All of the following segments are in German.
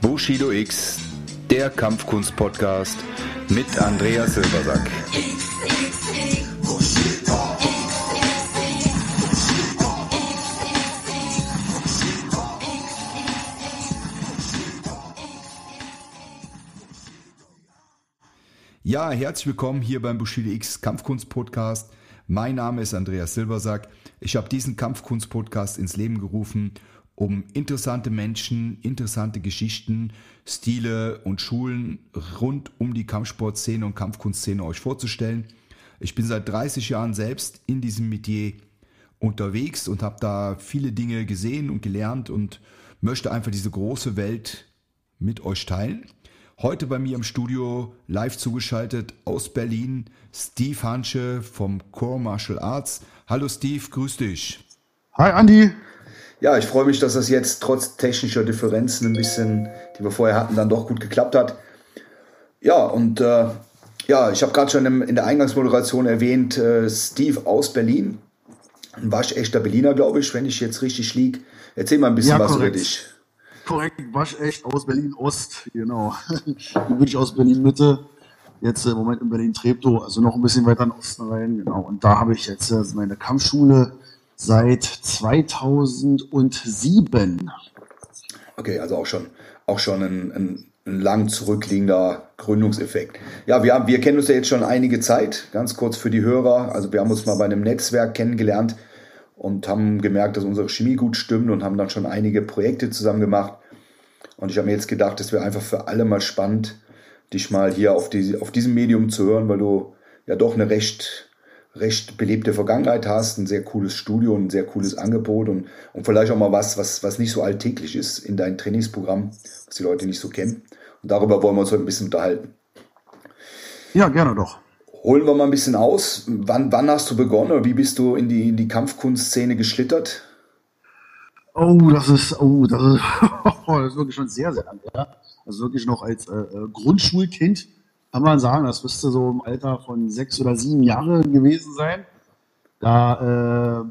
Bushido X, der Kampfkunst-Podcast mit Andreas Silbersack. Ja, herzlich willkommen hier beim Bushido X Kampfkunst Podcast. Mein Name ist Andreas Silbersack. Ich habe diesen Kampfkunst Podcast ins Leben gerufen, um interessante Menschen, interessante Geschichten, Stile und Schulen rund um die Kampfsportszene und Kampfkunstszene euch vorzustellen. Ich bin seit 30 Jahren selbst in diesem Metier unterwegs und habe da viele Dinge gesehen und gelernt und möchte einfach diese große Welt mit euch teilen. Heute bei mir im Studio live zugeschaltet aus Berlin Steve Hansche vom Core Martial Arts. Hallo Steve, grüß dich. Hi Andy. Ja, ich freue mich, dass das jetzt trotz technischer Differenzen ein bisschen, die wir vorher hatten, dann doch gut geklappt hat. Ja, und äh, ja, ich habe gerade schon in der Eingangsmoderation erwähnt, äh, Steve aus Berlin. Ein waschechter Berliner, glaube ich, wenn ich jetzt richtig liege. Erzähl mal ein bisschen ja, was über dich. Korrekt, waschecht aus Berlin-Ost, genau. Wirklich aus Berlin-Mitte. Jetzt äh, im Moment in Berlin-Treptow, also noch ein bisschen weiter in Osten rein, genau. Und da habe ich jetzt äh, meine Kampfschule seit 2007. Okay, also auch schon, auch schon ein, ein, ein lang zurückliegender Gründungseffekt. Ja, wir, haben, wir kennen uns ja jetzt schon einige Zeit, ganz kurz für die Hörer. Also wir haben uns mal bei einem Netzwerk kennengelernt und haben gemerkt, dass unsere Chemie gut stimmt und haben dann schon einige Projekte zusammen gemacht. Und ich habe mir jetzt gedacht, es wäre einfach für alle mal spannend, dich mal hier auf, die, auf diesem Medium zu hören, weil du ja doch eine recht recht belebte Vergangenheit hast, ein sehr cooles Studio, ein sehr cooles Angebot und, und vielleicht auch mal was, was, was nicht so alltäglich ist in dein Trainingsprogramm, was die Leute nicht so kennen. Und darüber wollen wir uns heute ein bisschen unterhalten. Ja, gerne doch. Holen wir mal ein bisschen aus. Wann, wann hast du begonnen oder wie bist du in die, in die Kampfkunstszene geschlittert? Oh, das ist, oh, das ist, das ist wirklich schon sehr, sehr lange. Ja. Also wirklich noch als äh, äh Grundschulkind kann man sagen, das müsste so im Alter von sechs oder sieben Jahren gewesen sein. Da äh,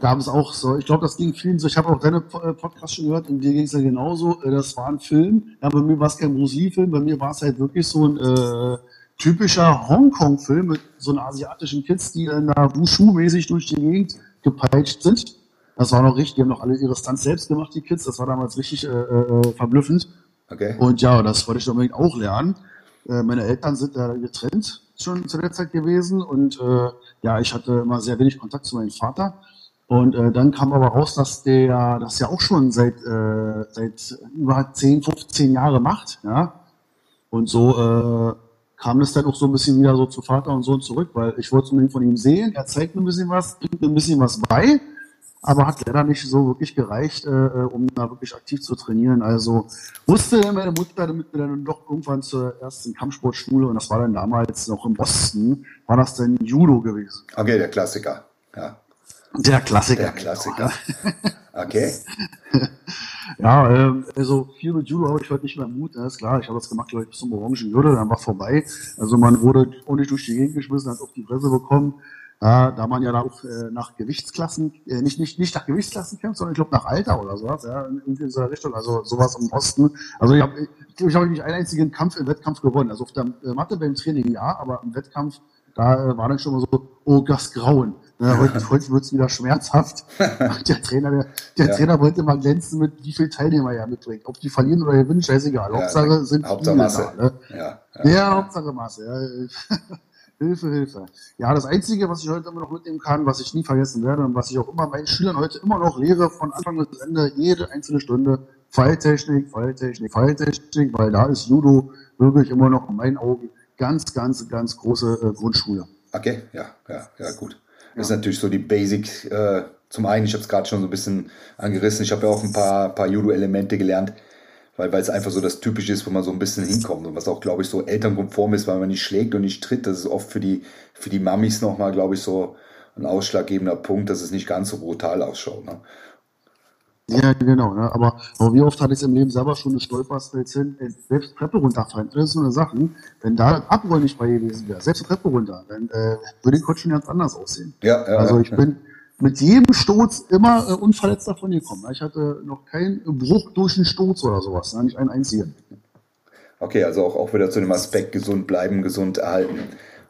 gab es auch so, ich glaube, das ging vielen so, ich habe auch deine äh, Podcast schon gehört und dir ging es ja genauso. Äh, das war ein Film. Ja, bei mir war es kein Lee-Film, bei mir war es halt wirklich so ein äh, typischer Hongkong-Film mit so einem asiatischen Kids, die dann da Wushu-mäßig durch die Gegend gepeitscht sind. Das war noch richtig, die haben noch alle ihre Stunts selbst gemacht, die Kids. Das war damals richtig äh, äh, verblüffend. Okay. Und ja, das wollte ich unbedingt auch lernen. Äh, meine Eltern sind da getrennt schon zu der Zeit gewesen und äh, ja, ich hatte immer sehr wenig Kontakt zu meinem Vater. Und äh, dann kam aber raus, dass der das ja auch schon seit, äh, seit über 10, 15 Jahre macht. Ja? Und so äh, kam es dann auch so ein bisschen wieder so zu Vater und Sohn zurück, weil ich wollte unbedingt von ihm sehen, er zeigt mir ein bisschen was, bringt mir ein bisschen was bei aber hat leider nicht so wirklich gereicht, äh, äh, um da wirklich aktiv zu trainieren. Also musste meine Mutter damit mir dann doch irgendwann zur ersten Kampfsportschule und das war dann damals noch im Osten, war das dann Judo gewesen. Okay, der Klassiker. Ja. Der Klassiker. Der Klassiker. Okay. ja, ähm, also viel mit Judo habe ich heute nicht mehr Mut, das ist klar. Ich habe das gemacht, glaube ich, bis zum orangen Judo, dann war vorbei. Also man wurde ordentlich durch die Gegend geschmissen, hat auf die Presse bekommen. Ja, da man ja auch äh, nach Gewichtsklassen, äh, nicht, nicht, nicht nach Gewichtsklassen kämpft, sondern ich glaube nach Alter oder sowas, ja, in, dieser Richtung, also sowas im Osten. Also ich habe ich, glaub, ich habe nicht einen einzigen Kampf im Wettkampf gewonnen. Also auf der äh, Matte beim Training ja, aber im Wettkampf, da äh, war dann schon mal so, oh, das Grauen. Ja, heute heute wird es wieder schmerzhaft. der Trainer, der, der ja. Trainer wollte mal glänzen mit, wie viel Teilnehmer er mitbringt. Ob die verlieren oder gewinnen, scheißegal. Hauptsache ja, sind Hauptsache Masse. Da, ne? ja, ja. Hauptsache Masse. Ja. Hilfe, Hilfe. Ja, das Einzige, was ich heute immer noch mitnehmen kann, was ich nie vergessen werde und was ich auch immer meinen Schülern heute immer noch lehre, von Anfang bis Ende, jede einzelne Stunde, Falltechnik, Falltechnik, Falltechnik, weil da ist Judo wirklich immer noch in meinen Augen ganz, ganz, ganz große äh, Grundschule. Okay, ja, ja, ja, gut. Das ist natürlich so die Basic. Äh, zum einen, ich habe es gerade schon so ein bisschen angerissen, ich habe ja auch ein paar, paar Judo-Elemente gelernt weil weil es einfach so das Typische ist, wo man so ein bisschen hinkommt und was auch, glaube ich, so elternkonform ist, weil man nicht schlägt und nicht tritt. Das ist oft für die, für die Mamis nochmal, glaube ich, so ein ausschlaggebender Punkt, dass es nicht ganz so brutal ausschaut. Ne? Ja, genau. Ne? Aber, aber wie oft hatte ich es im Leben selber schon eine Stolperst hin, äh, selbst Treppe runterfallen. Das ist so eine Sache. Wenn da Abrollen nicht bei gewesen wäre, selbst Treppe runter, dann äh, würde die Coach schon ganz anders aussehen. Ja, ja, also ich ja. bin, mit jedem Sturz immer äh, unverletzt davon gekommen. Ich hatte noch keinen Bruch durch den Sturz oder sowas, ne? nicht einen einzigen. Okay, also auch, auch wieder zu dem Aspekt gesund bleiben, gesund erhalten.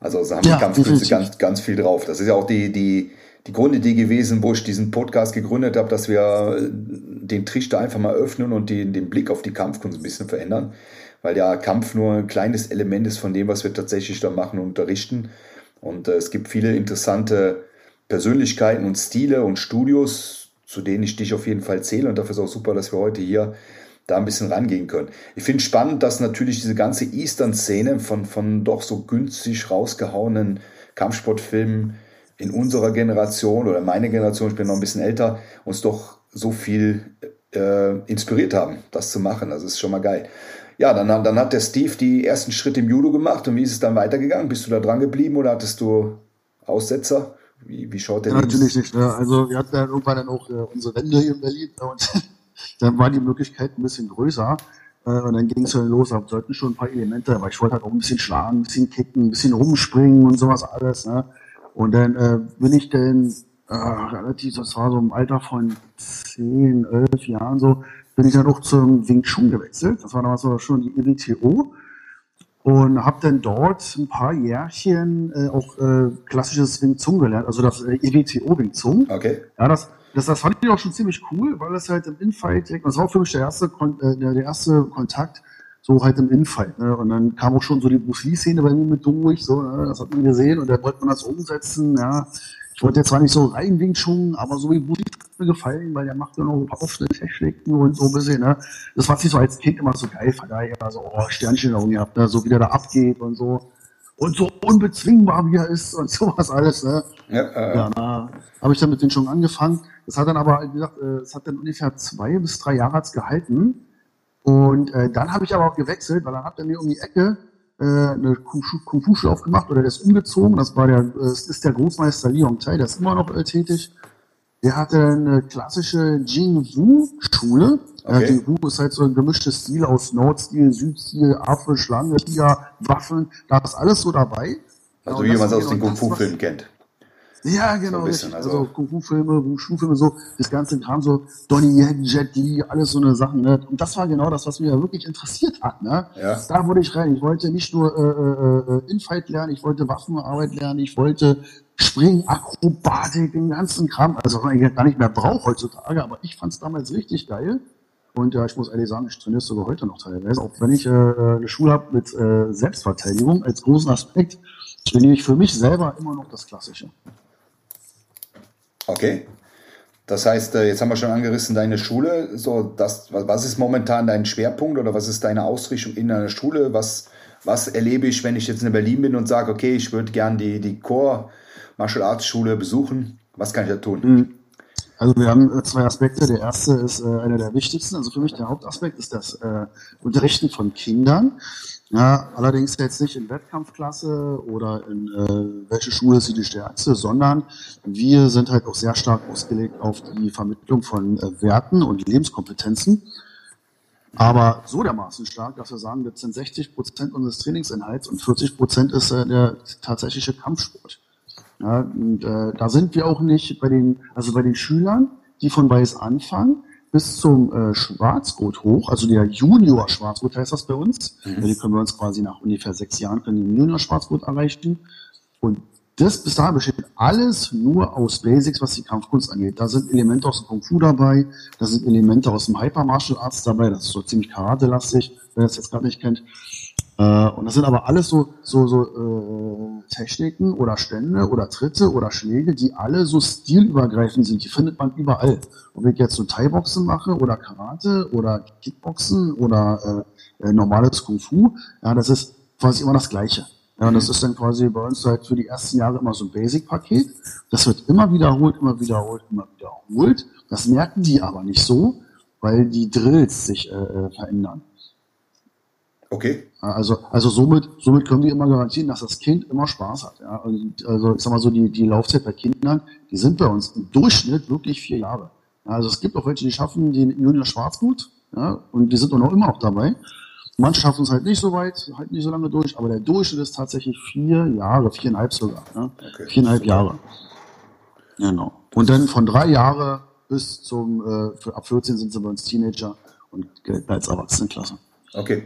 Also, also haben ja, Kampfkünste ganz, ganz viel drauf. Das ist ja auch die, die, die Grundidee gewesen, wo ich diesen Podcast gegründet habe, dass wir äh, den Trichter einfach mal öffnen und die, den Blick auf die Kampfkunst ein bisschen verändern. Weil ja Kampf nur ein kleines Element ist von dem, was wir tatsächlich da machen und unterrichten. Und äh, es gibt viele interessante Persönlichkeiten und Stile und Studios, zu denen ich dich auf jeden Fall zähle. Und dafür ist auch super, dass wir heute hier da ein bisschen rangehen können. Ich finde spannend, dass natürlich diese ganze Eastern-Szene von, von doch so günstig rausgehauenen Kampfsportfilmen in unserer Generation oder meine Generation, ich bin noch ein bisschen älter, uns doch so viel äh, inspiriert haben, das zu machen. Das ist schon mal geil. Ja, dann, dann hat der Steve die ersten Schritte im Judo gemacht und wie ist es dann weitergegangen? Bist du da dran geblieben oder hattest du Aussetzer? Wie, wie schaut der ja, Natürlich nicht. Ne? Also wir hatten dann irgendwann dann auch äh, unsere Wände hier in Berlin und dann war die Möglichkeit ein bisschen größer. Äh, und dann ging es dann los, da sollten schon ein paar Elemente, aber ich wollte halt auch ein bisschen schlagen, ein bisschen kicken, ein bisschen rumspringen und sowas alles. Ne? Und dann äh, bin ich dann äh, relativ, das war so im Alter von zehn, elf Jahren so, bin ich dann auch zum Wing Chun gewechselt. Das war damals aber schon die IWTO. Und habe dann dort ein paar Jährchen äh, auch äh, klassisches Wing Chun gelernt, also das äh, IWTO Wing Chun. Okay. Ja, das, das, das fand ich auch schon ziemlich cool, weil das halt im Infight, das war auch für mich der erste, äh, der, der erste Kontakt, so halt im Infight. Ne? Und dann kam auch schon so die Bruce Lee-Szene bei mir mit durch, so, ne? das hat man gesehen und da wollte man das umsetzen, ja. Ich wollte jetzt zwar nicht so rein Wing Chun, aber so wie Bruce Lee hat mir gefallen, weil der macht ja noch ein paar offene Techniken und so ein bisschen, ne. Das war sich so als Kind immer so geil, fand ich immer so, oh, Sternchen da gehabt, ne? so wie der da abgeht und so und so unbezwingbar wie er ist und sowas alles. Ne? Ja, äh, ja da habe ich dann mit denen schon angefangen. Das hat dann aber, wie gesagt, äh, es hat dann ungefähr zwei bis drei Jahre gehalten. Und äh, dann habe ich aber auch gewechselt, weil dann hat er mir um die Ecke äh, eine Kung-Fu-Schule aufgemacht oder der ist umgezogen. Das war der, das ist der Großmeister Li Hongtai, der ist immer noch äh, tätig. Der hatte eine klassische Jing-Wu-Schule. Okay. Äh, Jing-Wu ist halt so ein gemischtes Stil aus Nordstil, Südstil, Affe, Schlange, Tiger, Waffen. Da ist alles so dabei. Also wie man es aus den Kung-Fu-Filmen kennt. Ja, genau. So bisschen, also, also Kung-Fu-Filme, Wushu-Filme, so, das ganze Kram, so Donnie Yen, Jet Li, alles so eine Sachen. Ne? Und das war genau das, was mich ja wirklich interessiert hat. Ne? Ja. Da wurde ich rein. Ich wollte nicht nur äh, äh, äh Infight lernen, ich wollte Waffenarbeit lernen, ich wollte Springen, Akrobatik, den ganzen Kram. Also was man gar nicht mehr braucht heutzutage, aber ich fand es damals richtig geil. Und ja, ich muss ehrlich sagen, ich trainiere sogar heute noch teilweise. Auch wenn ich äh, eine Schule habe mit äh, Selbstverteidigung als großen Aspekt, trainiere ich für mich selber immer noch das Klassische. Okay. Das heißt, äh, jetzt haben wir schon angerissen, deine Schule. So, das, was ist momentan dein Schwerpunkt oder was ist deine Ausrichtung in deiner Schule? Was, was erlebe ich, wenn ich jetzt in Berlin bin und sage, okay, ich würde gern die, die Core Martial Arts Schule besuchen? Was kann ich da tun? Mhm. Also wir haben äh, zwei Aspekte. Der erste ist äh, einer der wichtigsten. Also für mich der Hauptaspekt ist das Unterrichten von Kindern. Ja, allerdings jetzt nicht in Wettkampfklasse oder in äh, welche Schule ist die stärkste, sondern wir sind halt auch sehr stark ausgelegt auf die Vermittlung von äh, Werten und Lebenskompetenzen. Aber so dermaßen stark, dass wir sagen, das sind 60 Prozent unseres Trainingsinhalts und 40 Prozent ist äh, der tatsächliche Kampfsport. Ja, und äh, da sind wir auch nicht bei den, also bei den Schülern, die von Weiß anfangen, bis zum äh, Schwarzgurt hoch, also der Junior Schwarzgurt heißt das bei uns. Mhm. Die können wir uns quasi nach ungefähr sechs Jahren können den Junior Schwarzgurt erreichen. Und das bis dahin besteht alles nur aus Basics, was die Kampfkunst angeht. Da sind Elemente aus dem Kung Fu dabei, da sind Elemente aus dem Hyper Martial Arts dabei, das ist so ziemlich Karate-lastig, wer das jetzt gerade nicht kennt. Äh, und das sind aber alles so, so, so äh, Techniken oder Stände oder Tritte oder Schläge, die alle so stilübergreifend sind. Die findet man überall. Ob ich jetzt so Thai-Boxen mache oder Karate oder Kickboxen oder äh, äh, normales Kung Fu, ja, das ist quasi immer das Gleiche. Ja, und das ist dann quasi bei uns halt für die ersten Jahre immer so ein Basic-Paket. Das wird immer wiederholt, immer wiederholt, immer wiederholt. Das merken die aber nicht so, weil die Drills sich äh, äh verändern. Okay. Also, also somit, somit können wir immer garantieren, dass das Kind immer Spaß hat. Ja? Also ich sag mal so, die, die Laufzeit bei Kindern, die sind bei uns im Durchschnitt wirklich vier Jahre. Also es gibt auch welche, die schaffen den Junior Schwarzgut, ja, und die sind auch noch immer noch dabei. Manche schaffen es halt nicht so weit, halt nicht so lange durch, aber der Durchschnitt ist tatsächlich vier Jahre, viereinhalb sogar. Ja? Okay. Viereinhalb Jahre. Genau. Und dann von drei Jahre bis zum, äh, ab 14 sind sie bei uns Teenager und gelten als Erwachsenenklasse. Okay.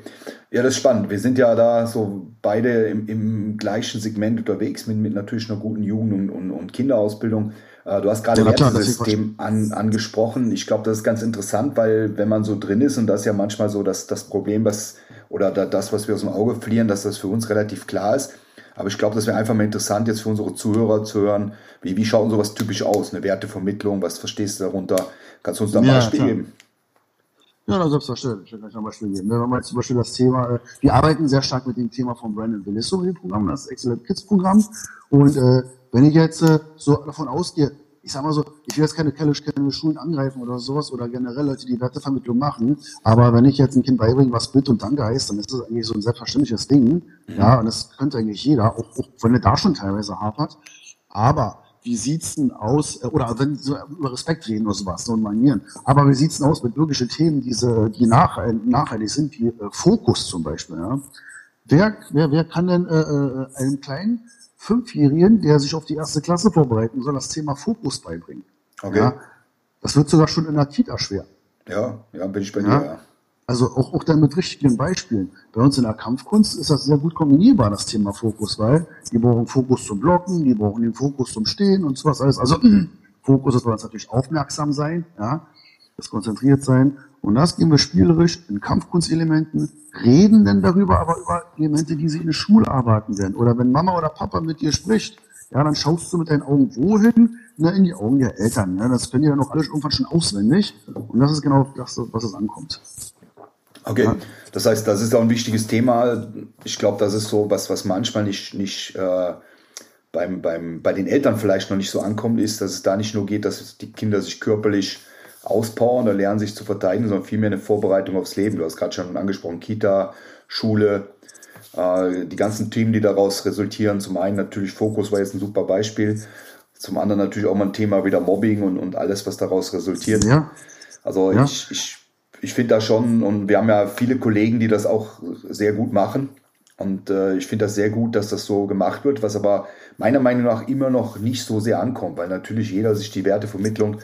Ja, das ist spannend. Wir sind ja da so beide im, im gleichen Segment unterwegs mit, mit natürlich einer guten Jugend- und, und, und Kinderausbildung. Äh, du hast gerade ja, Wertesystem an, angesprochen. Ich glaube, das ist ganz interessant, weil wenn man so drin ist, und das ist ja manchmal so dass das Problem, was oder das, was wir aus dem Auge verlieren, dass das für uns relativ klar ist. Aber ich glaube, das wäre einfach mal interessant, jetzt für unsere Zuhörer zu hören, wie, wie schaut sowas typisch aus? Eine Wertevermittlung, was verstehst du darunter? Kannst du uns da ein ja, Beispiel klar. geben? Ja, na, selbstverständlich. Ich kann gleich ein Beispiel geben. Wenn wir jetzt zum Beispiel das Thema, äh, wir arbeiten sehr stark mit dem Thema von Brandon Bellisso in dem Programm, das Excellent Kids Programm. Und äh, wenn ich jetzt äh, so davon ausgehe, ich sag mal so, ich will jetzt keine, keine, keine Schulen angreifen oder sowas oder generell Leute, die Wertevermittlung machen, aber wenn ich jetzt ein Kind beibringe, was Bitte und Danke heißt, dann ist das eigentlich so ein selbstverständliches Ding. Mhm. Ja, und das könnte eigentlich jeder, auch, auch wenn er da schon teilweise hapert. Aber wie sieht's denn aus, äh, oder wenn so über Respekt reden oder sowas, so Manieren. Aber wie sieht's denn aus mit wirklichen Themen, diese, die nach, nachhaltig sind, wie äh, Fokus zum Beispiel, ja? Wer, wer, wer kann denn äh, äh, einem kleinen Fünfjährigen, der sich auf die erste Klasse vorbereiten soll, das Thema Fokus beibringen? Okay. Ja? Das wird sogar schon in der Kita schwer. Ja, ja, bin ich bei ja? dir, ja. Also auch, auch dann mit richtigen Beispielen. Bei uns in der Kampfkunst ist das sehr gut kombinierbar, das Thema Fokus, weil die brauchen Fokus zum Blocken, die brauchen den Fokus zum Stehen und sowas alles. Also Fokus ist bei uns natürlich aufmerksam sein, ja, das konzentriert sein. Und das gehen wir spielerisch in Kampfkunstelementen, reden dann darüber, aber über Elemente, die sie in der Schule arbeiten werden. Oder wenn Mama oder Papa mit dir spricht, ja, dann schaust du mit deinen Augen wohin? Na, in die Augen der Eltern. Ja, das können die dann auch alles irgendwann schon auswendig. Und das ist genau das, was es ankommt. Okay, das heißt, das ist auch ein wichtiges Thema. Ich glaube, das ist so was, was manchmal nicht, nicht äh, beim, beim, bei den Eltern vielleicht noch nicht so ankommt, ist, dass es da nicht nur geht, dass die Kinder sich körperlich auspowern oder lernen, sich zu verteidigen, sondern vielmehr eine Vorbereitung aufs Leben. Du hast gerade schon angesprochen, Kita, Schule, äh, die ganzen Themen, die daraus resultieren. Zum einen natürlich Fokus war jetzt ein super Beispiel. Zum anderen natürlich auch mal ein Thema wieder Mobbing und, und alles, was daraus resultiert. Ja. Also ja. ich, ich ich finde das schon, und wir haben ja viele Kollegen, die das auch sehr gut machen. Und äh, ich finde das sehr gut, dass das so gemacht wird, was aber meiner Meinung nach immer noch nicht so sehr ankommt, weil natürlich jeder sich die Wertevermittlung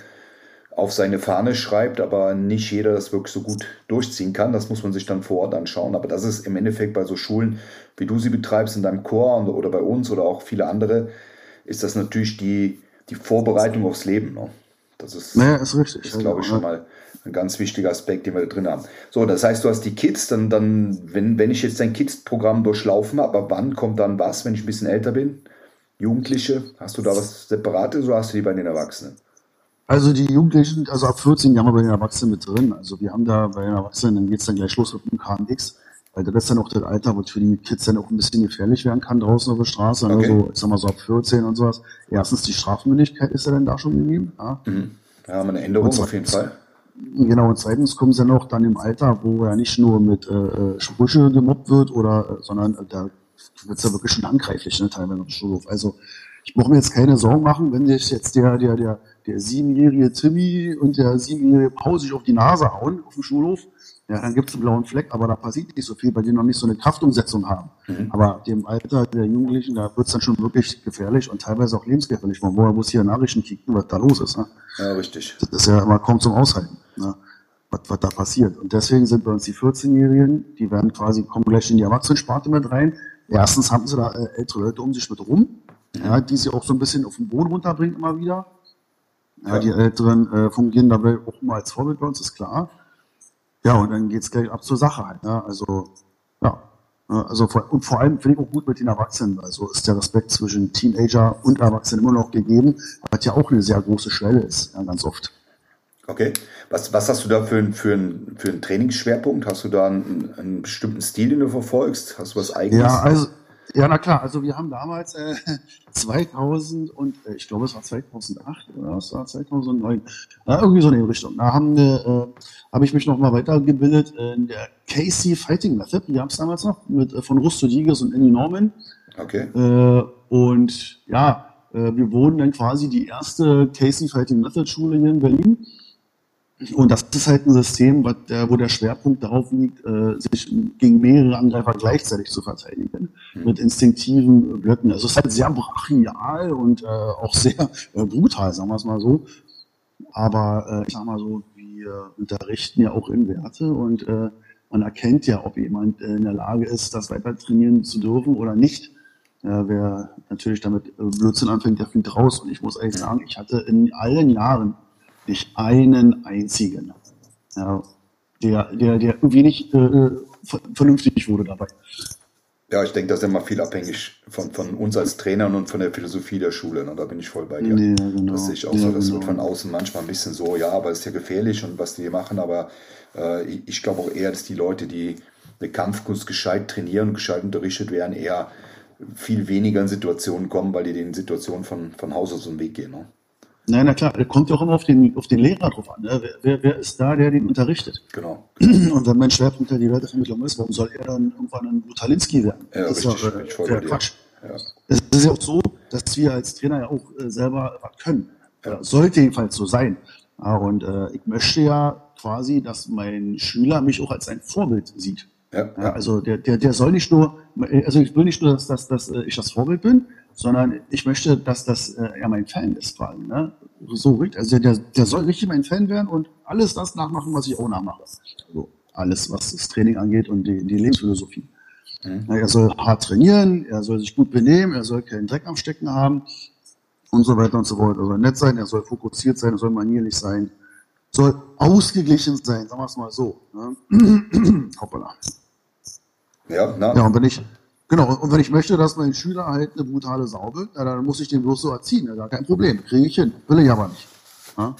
auf seine Fahne schreibt, aber nicht jeder das wirklich so gut durchziehen kann. Das muss man sich dann vor Ort anschauen. Aber das ist im Endeffekt bei so Schulen, wie du sie betreibst in deinem Chor oder bei uns oder auch viele andere, ist das natürlich die, die Vorbereitung aufs Leben. Ne? Das ist, naja, ist richtig. ist, glaube ich, schon mal ein ganz wichtiger Aspekt, den wir da drin haben. So, das heißt, du hast die Kids, dann, dann wenn, wenn ich jetzt dein Kids-Programm durchlaufen habe, aber wann kommt dann was, wenn ich ein bisschen älter bin? Jugendliche, hast du da was Separates oder hast du die bei den Erwachsenen? Also die Jugendlichen, also ab 14 haben wir bei den Erwachsenen mit drin. Also wir haben da bei den Erwachsenen, dann geht es dann gleich los mit dem KMX. Weil das ist dann auch das Alter, wo für die Kids dann auch ein bisschen gefährlich werden kann draußen auf der Straße. Ne? Okay. Also, ich sag mal so ab 14 und sowas. Erstens, die Strafmündigkeit ist ja dann da schon gegeben. Ja, mhm. ja eine Änderung auf jeden Fall. Genau, und zweitens kommen sie noch dann im Alter, wo ja nicht nur mit äh, äh Sprüche gemobbt wird, oder, äh, sondern äh, da wird es ja wirklich schon angreiflich, ne, teilweise im Schulhof. Also ich brauche mir jetzt keine Sorgen machen, wenn sich jetzt der, der, der, der siebenjährige Timmy und der siebenjährige Paul sich auf die Nase hauen auf dem Schulhof, ja, dann gibt es einen blauen Fleck, aber da passiert nicht so viel, weil die noch nicht so eine Kraftumsetzung haben. Mhm. Aber dem Alter der Jugendlichen, da wird es dann schon wirklich gefährlich und teilweise auch lebensgefährlich. Man muss hier Nachrichten kicken, was da los ist. Ne? Ja, richtig. Das ist ja immer kaum zum Aushalten, ne? was, was da passiert. Und deswegen sind bei uns die 14-Jährigen, die werden quasi, kommen gleich in die Erwachsenensparte mit rein. Erstens haben sie da äh, ältere Leute um sich mit rum, mhm. ja, die sie auch so ein bisschen auf den Boden runterbringen immer wieder. Ja, ja. Die Älteren äh, fungieren dabei auch immer als Vorbild bei uns, ist klar. Ja, und dann geht's gleich ab zur Sache halt. Ne? Also, ja. Also vor, und vor allem finde ich auch gut mit den Erwachsenen. Also ist der Respekt zwischen Teenager und Erwachsenen immer noch gegeben, was ja auch eine sehr große Schwelle ist, ja, ganz oft. Okay. Was, was hast du da für, für, einen, für einen Trainingsschwerpunkt? Hast du da einen, einen bestimmten Stil, den du verfolgst? Hast du was eigenes? Ja, also, ja, na klar. Also wir haben damals äh, 2000 und äh, ich glaube es war 2008 oder es war 2009, äh, irgendwie so in die Richtung. Da haben wir, äh, habe ich mich noch mal weitergebildet in der Casey Fighting Method. Die haben es damals noch mit äh, von Rusto Digas und Andy Norman. Okay. Äh, und ja, äh, wir wurden dann quasi die erste Casey Fighting Method Schule hier in Berlin. Und das ist halt ein System, wo der Schwerpunkt darauf liegt, äh, sich gegen mehrere Angreifer gleichzeitig zu verteidigen, mhm. mit instinktiven Blöcken. Also es ist halt sehr brachial und äh, auch sehr äh, brutal, sagen wir es mal so. Aber ich sag mal so, wir unterrichten ja auch in Werte und man erkennt ja, ob jemand in der Lage ist, das weiter trainieren zu dürfen oder nicht. wer natürlich damit Blödsinn anfängt, der fliegt raus. Und ich muss ehrlich sagen, ich hatte in allen Jahren nicht einen einzigen, ja, der, der, der irgendwie nicht äh, vernünftig wurde dabei. Ja, ich denke, das ist immer viel abhängig von, von uns als Trainern und von der Philosophie der Schule. Ne? Da bin ich voll bei dir. Ja, genau. Das sehe ich auch ja, so. Das genau. wird von außen manchmal ein bisschen so, ja, aber es ist ja gefährlich und was die hier machen. Aber äh, ich, glaube auch eher, dass die Leute, die eine Kampfkunst gescheit trainieren und gescheit unterrichtet werden, eher viel weniger in Situationen kommen, weil die den Situationen von, von Haus aus den Weg gehen. Ne? Nein, na klar, kommt ja auch immer auf den, auf den Lehrer drauf an. Ne? Wer, wer, wer, ist da, der den unterrichtet? Genau. Und wenn mein Schwerpunkt ja die Wertevermittlung ist, warum soll er dann irgendwann ein Brutalinski werden? Ja, das richtig, ist ja äh, Quatsch. Ja. Es ist ja auch so, dass wir als Trainer ja auch äh, selber was können. Ja. Sollte jedenfalls so sein. Ja, und äh, ich möchte ja quasi, dass mein Schüler mich auch als ein Vorbild sieht. Ja, ja. also der, der, der soll nicht nur, also ich will nicht nur, dass, dass, dass äh, ich das Vorbild bin, sondern ich möchte, dass das äh, er mein Fan ist quasi. Ne? So richtig, also der, der soll richtig mein Fan werden und alles das nachmachen, was ich auch nachmache. Also alles, was das Training angeht und die, die Lebensphilosophie. Mhm. Er soll hart trainieren, er soll sich gut benehmen, er soll keinen Dreck am Stecken haben und so weiter und so fort. Er soll nett sein, er soll fokussiert sein, er soll manierlich sein, soll ausgeglichen sein, sagen wir es mal so. Ne? Hoppala. Ja, na. ja, und wenn ich, Genau, und wenn ich möchte, dass mein Schüler halt eine brutale Sau wird, ja, dann muss ich den bloß so erziehen. Ja, gar kein Problem. Kriege ich hin. Will ich aber nicht. Ja?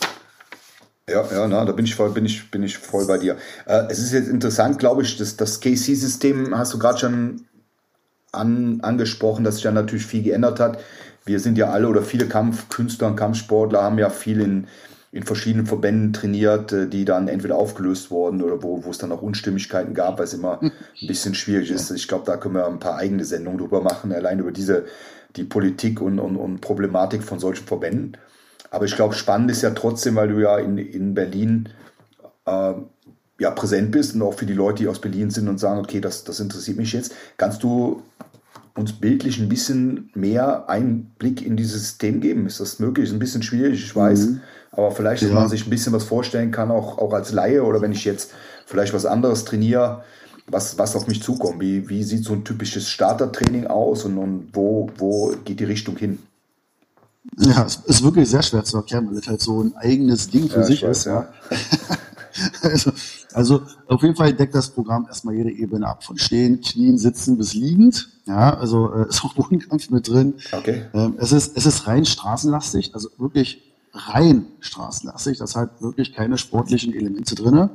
Ja, ja, na, da bin ich voll, bin ich, bin ich voll bei dir. Äh, es ist jetzt interessant, glaube ich, dass das KC-System hast du gerade schon an, angesprochen, dass sich ja natürlich viel geändert hat. Wir sind ja alle oder viele Kampfkünstler und Kampfsportler haben ja viel in, in verschiedenen Verbänden trainiert, äh, die dann entweder aufgelöst wurden oder wo, wo es dann auch Unstimmigkeiten gab, weil es immer ein bisschen schwierig ist. Ich glaube, da können wir ein paar eigene Sendungen drüber machen, allein über diese, die Politik und, und, und Problematik von solchen Verbänden. Aber ich glaube, spannend ist ja trotzdem, weil du ja in, in Berlin äh, ja präsent bist und auch für die Leute, die aus Berlin sind und sagen, okay, das, das interessiert mich jetzt. Kannst du uns bildlich ein bisschen mehr Einblick in dieses System geben? Ist das möglich? Ist ein bisschen schwierig, ich weiß. Mhm. Aber vielleicht, dass ja. man sich ein bisschen was vorstellen kann, auch, auch als Laie oder wenn ich jetzt vielleicht was anderes trainiere, was, was auf mich zukommt. Wie, wie sieht so ein typisches Startertraining aus und, und wo, wo geht die Richtung hin? Ja, es ist wirklich sehr schwer zu erklären, weil es halt so ein eigenes Ding für ja, sich weiß, ist. Ja. also, also auf jeden Fall deckt das Programm erstmal jede Ebene ab. Von Stehen, Knien, Sitzen bis liegend. Ja, also äh, ist auch Bodenkampf mit drin. Okay. Ähm, es, ist, es ist rein straßenlastig, also wirklich rein straßenlastig. Das hat wirklich keine sportlichen Elemente drin.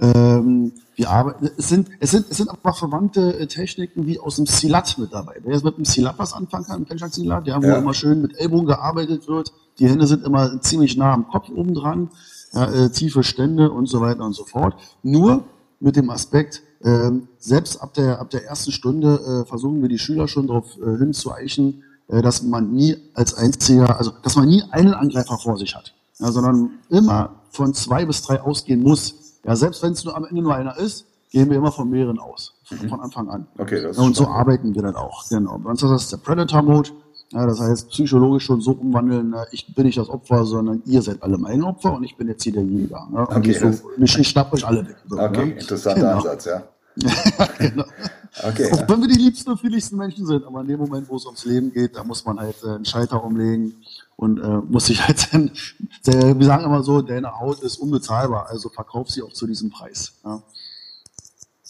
Ähm, wir arbeiten, es sind, es sind, es sind aber verwandte äh, Techniken wie aus dem Silat mit dabei. Wer jetzt mit dem Silat was anfangen kann, Penchak Silat, ja, wo ja. immer schön mit Ellbogen gearbeitet wird. Die Hände sind immer ziemlich nah am Kopf oben dran, ja, äh, tiefe Stände und so weiter und so fort. Nur mit dem Aspekt, äh, selbst ab der, ab der ersten Stunde äh, versuchen wir die Schüler schon darauf äh, hinzueichen, dass man nie als einziger, also dass man nie einen Angreifer vor sich hat, ja, sondern immer von zwei bis drei ausgehen muss. Ja, selbst wenn es nur am Ende nur einer ist, gehen wir immer von mehreren aus, mhm. von Anfang an. Okay, das ja, und so arbeiten wir dann auch. Genau. Bei uns ist das der Predator-Mode. Ja, das heißt, psychologisch schon so umwandeln, ich bin nicht das Opfer, sondern ihr seid alle mein Opfer und ich bin jetzt hier der Jäger. Ne? Okay, so, ich, ich schnapp euch alle weg. So, okay, ne? interessanter genau. Ansatz, ja. genau. Okay, Auch wenn wir die liebsten und friedlichsten Menschen sind, aber in dem Moment, wo es ums Leben geht, da muss man halt äh, einen Schalter umlegen und äh, muss sich halt, sein, wir sagen immer so, deine Haut ist unbezahlbar, also verkauf sie auch zu diesem Preis. Ja.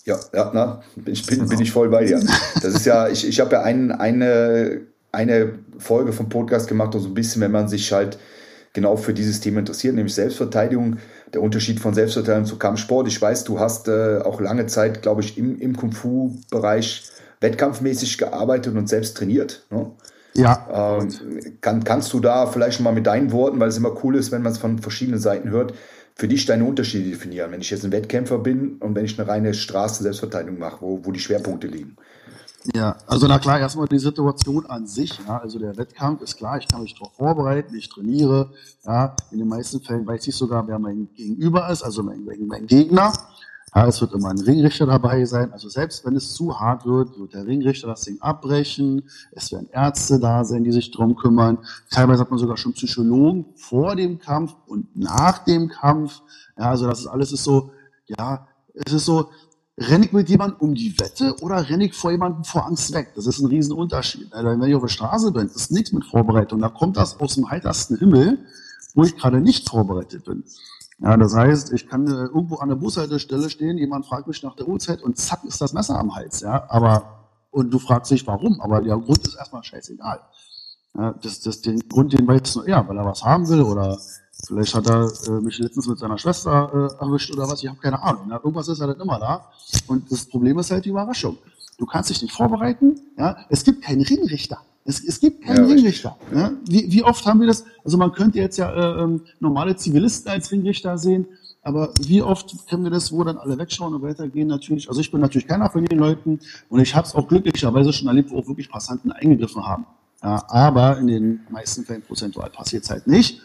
Ja, ja na, bin, ich, bin, bin ich voll bei dir. Das ist ja, ich, ich habe ja ein, eine, eine Folge vom Podcast gemacht, so ein bisschen, wenn man sich halt genau für dieses Thema interessiert, nämlich Selbstverteidigung, der Unterschied von Selbstverteidigung zu Kampfsport. Ich weiß, du hast äh, auch lange Zeit, glaube ich, im, im Kung-Fu-Bereich wettkampfmäßig gearbeitet und selbst trainiert. Ne? Ja. Ähm, kann, kannst du da vielleicht mal mit deinen Worten, weil es immer cool ist, wenn man es von verschiedenen Seiten hört, für dich deine Unterschiede definieren? Wenn ich jetzt ein Wettkämpfer bin und wenn ich eine reine Straßen-Selbstverteidigung mache, wo, wo die Schwerpunkte liegen? Ja, also na klar, erstmal die Situation an sich. Ja, also der Wettkampf ist klar, ich kann mich darauf vorbereiten, ich trainiere. Ja, in den meisten Fällen weiß ich sogar, wer mein Gegenüber ist, also mein, mein Gegner. Ja, es wird immer ein Ringrichter dabei sein. Also selbst wenn es zu hart wird, wird der Ringrichter das Ding abbrechen. Es werden Ärzte da sein, die sich drum kümmern. Teilweise hat man sogar schon Psychologen vor dem Kampf und nach dem Kampf. Ja, also das ist alles ist so, ja, es ist so, renne ich mit jemandem um die Wette oder renne ich vor jemandem vor Angst weg? Das ist ein Riesenunterschied. Also wenn ich auf der Straße bin, ist nichts mit Vorbereitung. Da kommt das aus dem heitersten Himmel, wo ich gerade nicht vorbereitet bin. Ja, das heißt, ich kann äh, irgendwo an der Bushaltestelle stehen, jemand fragt mich nach der Uhrzeit und zack ist das Messer am Hals, ja. Aber, und du fragst dich warum, aber der Grund ist erstmal scheißegal. Ja, das, das, den Grund, den weiß nur er, weil er was haben will oder vielleicht hat er äh, mich letztens mit seiner Schwester äh, erwischt oder was, ich habe keine Ahnung. Ja, irgendwas ist halt immer da. Und das Problem ist halt die Überraschung. Du kannst dich nicht vorbereiten, ja. Es gibt keinen Ringrichter. Es, es gibt keinen ja, Ringrichter. Ja? Wie, wie, oft haben wir das? Also man könnte jetzt ja äh, ähm, normale Zivilisten als Ringrichter sehen, aber wie oft kennen wir das, wo dann alle wegschauen und weitergehen natürlich? Also ich bin natürlich keiner von den Leuten und ich habe es auch glücklicherweise schon erlebt, wo auch wirklich Passanten eingegriffen haben. Ja, aber in den meisten Fällen prozentual passiert es halt nicht.